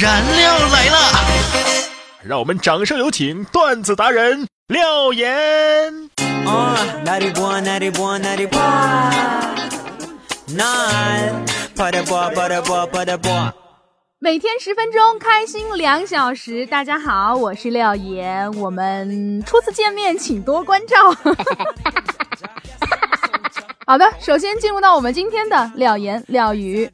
燃料来了，让我们掌声有请段子达人廖岩。每天十分钟，开心两小时。大家好，我是廖岩，我们初次见面，请多关照。好的，首先进入到我们今天的廖岩廖语。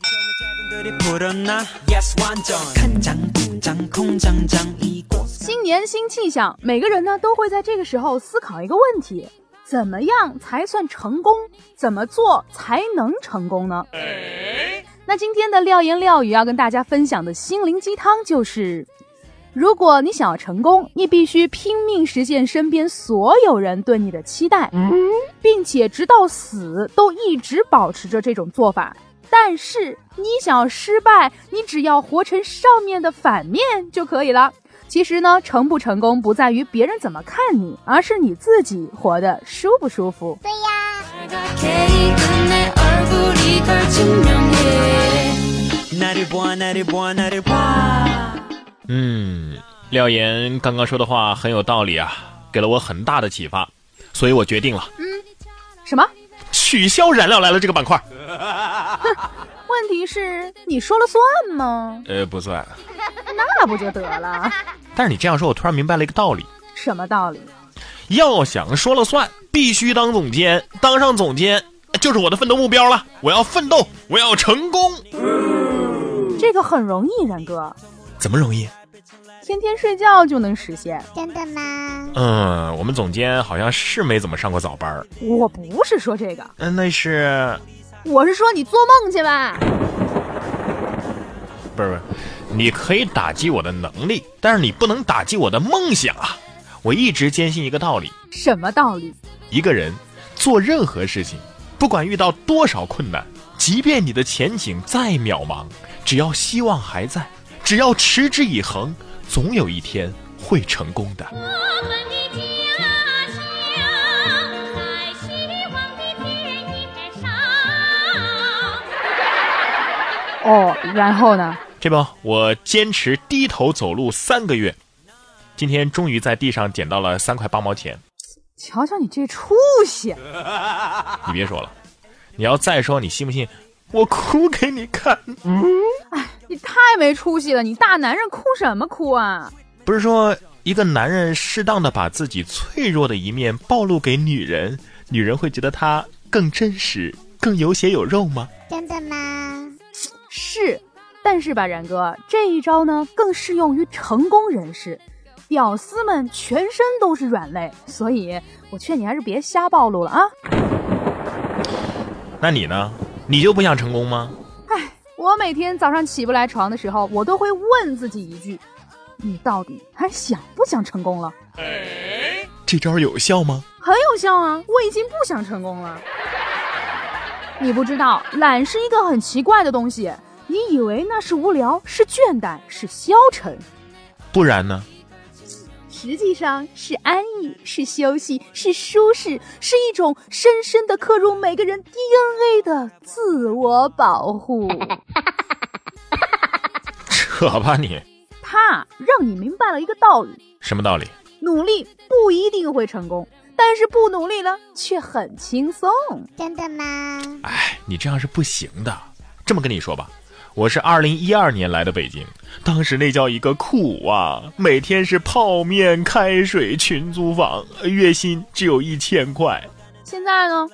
新年新气象，每个人呢都会在这个时候思考一个问题：怎么样才算成功？怎么做才能成功呢？那今天的廖言廖语要跟大家分享的心灵鸡汤就是。如果你想要成功，你必须拼命实现身边所有人对你的期待，并且直到死都一直保持着这种做法。但是你想要失败，你只要活成上面的反面就可以了。其实呢，成不成功不在于别人怎么看你，而是你自己活得舒不舒服。对呀。嗯，廖岩刚刚说的话很有道理啊，给了我很大的启发，所以我决定了。嗯，什么？取消燃料来了这个板块。问题是你说了算吗？呃，不算。那不就得了？但是你这样说，我突然明白了一个道理。什么道理？要想说了算，必须当总监。当上总监就是我的奋斗目标了。我要奋斗，我要成功。这个很容易，然哥。怎么容易？天天睡觉就能实现？真的吗？嗯，我们总监好像是没怎么上过早班。我不是说这个，嗯，那是，我是说你做梦去吧。不是不是，你可以打击我的能力，但是你不能打击我的梦想啊！我一直坚信一个道理。什么道理？一个人做任何事情，不管遇到多少困难，即便你的前景再渺茫，只要希望还在。只要持之以恒，总有一天会成功的。哦，然后呢？这不，我坚持低头走路三个月，今天终于在地上捡到了三块八毛钱。瞧瞧你这出息！你别说了，你要再说，你信不信？我哭给你看。嗯，哎，你太没出息了！你大男人哭什么哭啊？不是说一个男人适当的把自己脆弱的一面暴露给女人，女人会觉得他更真实、更有血有肉吗？真的吗？是，但是吧，然哥，这一招呢更适用于成功人士，屌丝们全身都是软肋，所以我劝你还是别瞎暴露了啊。那你呢？你就不想成功吗？哎，我每天早上起不来床的时候，我都会问自己一句：你到底还想不想成功了？这招有效吗？很有效啊！我已经不想成功了。你不知道，懒是一个很奇怪的东西。你以为那是无聊，是倦怠，是消沉，不然呢？实际上是安逸，是休息，是舒适，是一种深深的刻入每个人 DNA 的自我保护。扯吧你！他让你明白了一个道理。什么道理？努力不一定会成功，但是不努力呢却很轻松。真的吗？哎，你这样是不行的。这么跟你说吧。我是二零一二年来的北京，当时那叫一个苦啊！每天是泡面、开水、群租房，月薪只有一千块。现在呢？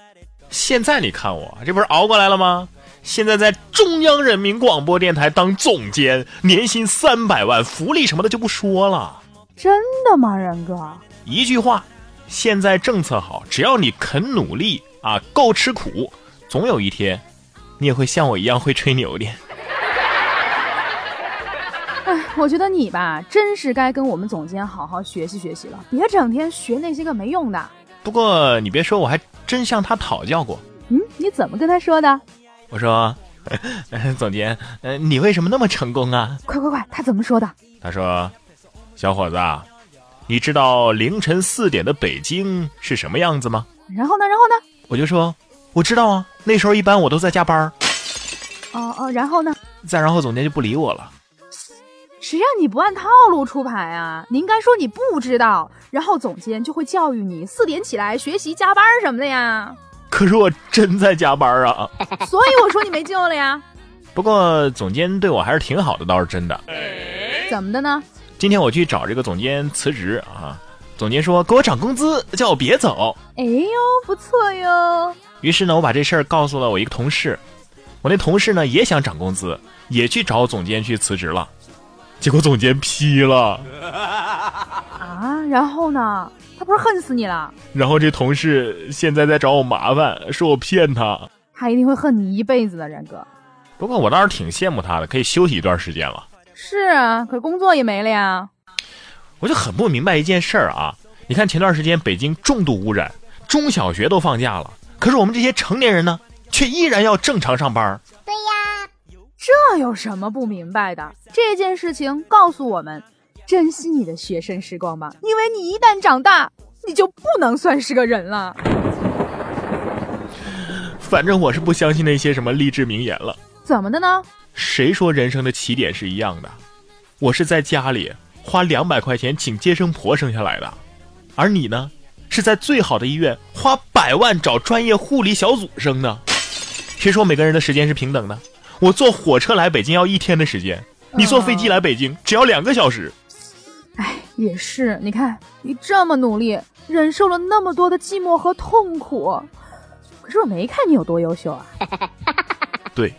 现在你看我这不是熬过来了吗？现在在中央人民广播电台当总监，年薪三百万，福利什么的就不说了。真的吗，然哥？一句话，现在政策好，只要你肯努力啊，够吃苦，总有一天，你也会像我一样会吹牛的。我觉得你吧，真是该跟我们总监好好学习学习了，别整天学那些个没用的。不过你别说，我还真向他讨教过。嗯，你怎么跟他说的？我说，总监，呃，你为什么那么成功啊？快快快，他怎么说的？他说，小伙子，你知道凌晨四点的北京是什么样子吗？然后呢？然后呢？我就说，我知道啊，那时候一般我都在加班。哦哦，然后呢？再然后，总监就不理我了。谁让你不按套路出牌啊？你应该说你不知道，然后总监就会教育你四点起来学习加班什么的呀。可是我真在加班啊！所以我说你没救了呀。不过总监对我还是挺好的，倒是真的。怎么的呢？今天我去找这个总监辞职啊，总监说给我涨工资，叫我别走。哎呦，不错哟。于是呢，我把这事儿告诉了我一个同事，我那同事呢也想涨工资，也去找总监去辞职了。结果总监批了啊！然后呢？他不是恨死你了？然后这同事现在在找我麻烦，说我骗他。他一定会恨你一辈子的，然哥。不过我倒是挺羡慕他的，可以休息一段时间了。是啊，可工作也没了呀。我就很不明白一件事儿啊！你看前段时间北京重度污染，中小学都放假了，可是我们这些成年人呢，却依然要正常上班。这有什么不明白的？这件事情告诉我们，珍惜你的学生时光吧，因为你一旦长大，你就不能算是个人了。反正我是不相信那些什么励志名言了。怎么的呢？谁说人生的起点是一样的？我是在家里花两百块钱请接生婆生下来的，而你呢，是在最好的医院花百万找专业护理小组生的。谁说每个人的时间是平等的？我坐火车来北京要一天的时间，你坐飞机来北京只要两个小时。哎，也是，你看你这么努力，忍受了那么多的寂寞和痛苦，可是我没看你有多优秀啊。对，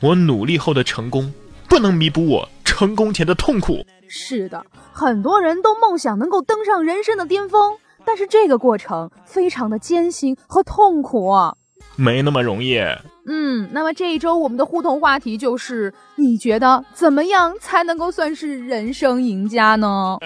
我努力后的成功不能弥补我成功前的痛苦。是的，很多人都梦想能够登上人生的巅峰，但是这个过程非常的艰辛和痛苦。没那么容易。嗯，那么这一周我们的互动话题就是：你觉得怎么样才能够算是人生赢家呢？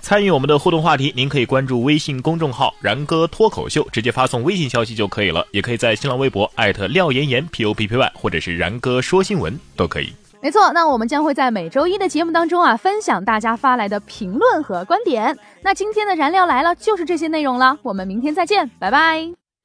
参与我们的互动话题，您可以关注微信公众号“然哥脱口秀”，直接发送微信消息就可以了。也可以在新浪微博艾特廖岩岩 P O P P Y，或者是然哥说新闻都可以。没错，那我们将会在每周一的节目当中啊，分享大家发来的评论和观点。那今天的燃料来了，就是这些内容了。我们明天再见，拜拜。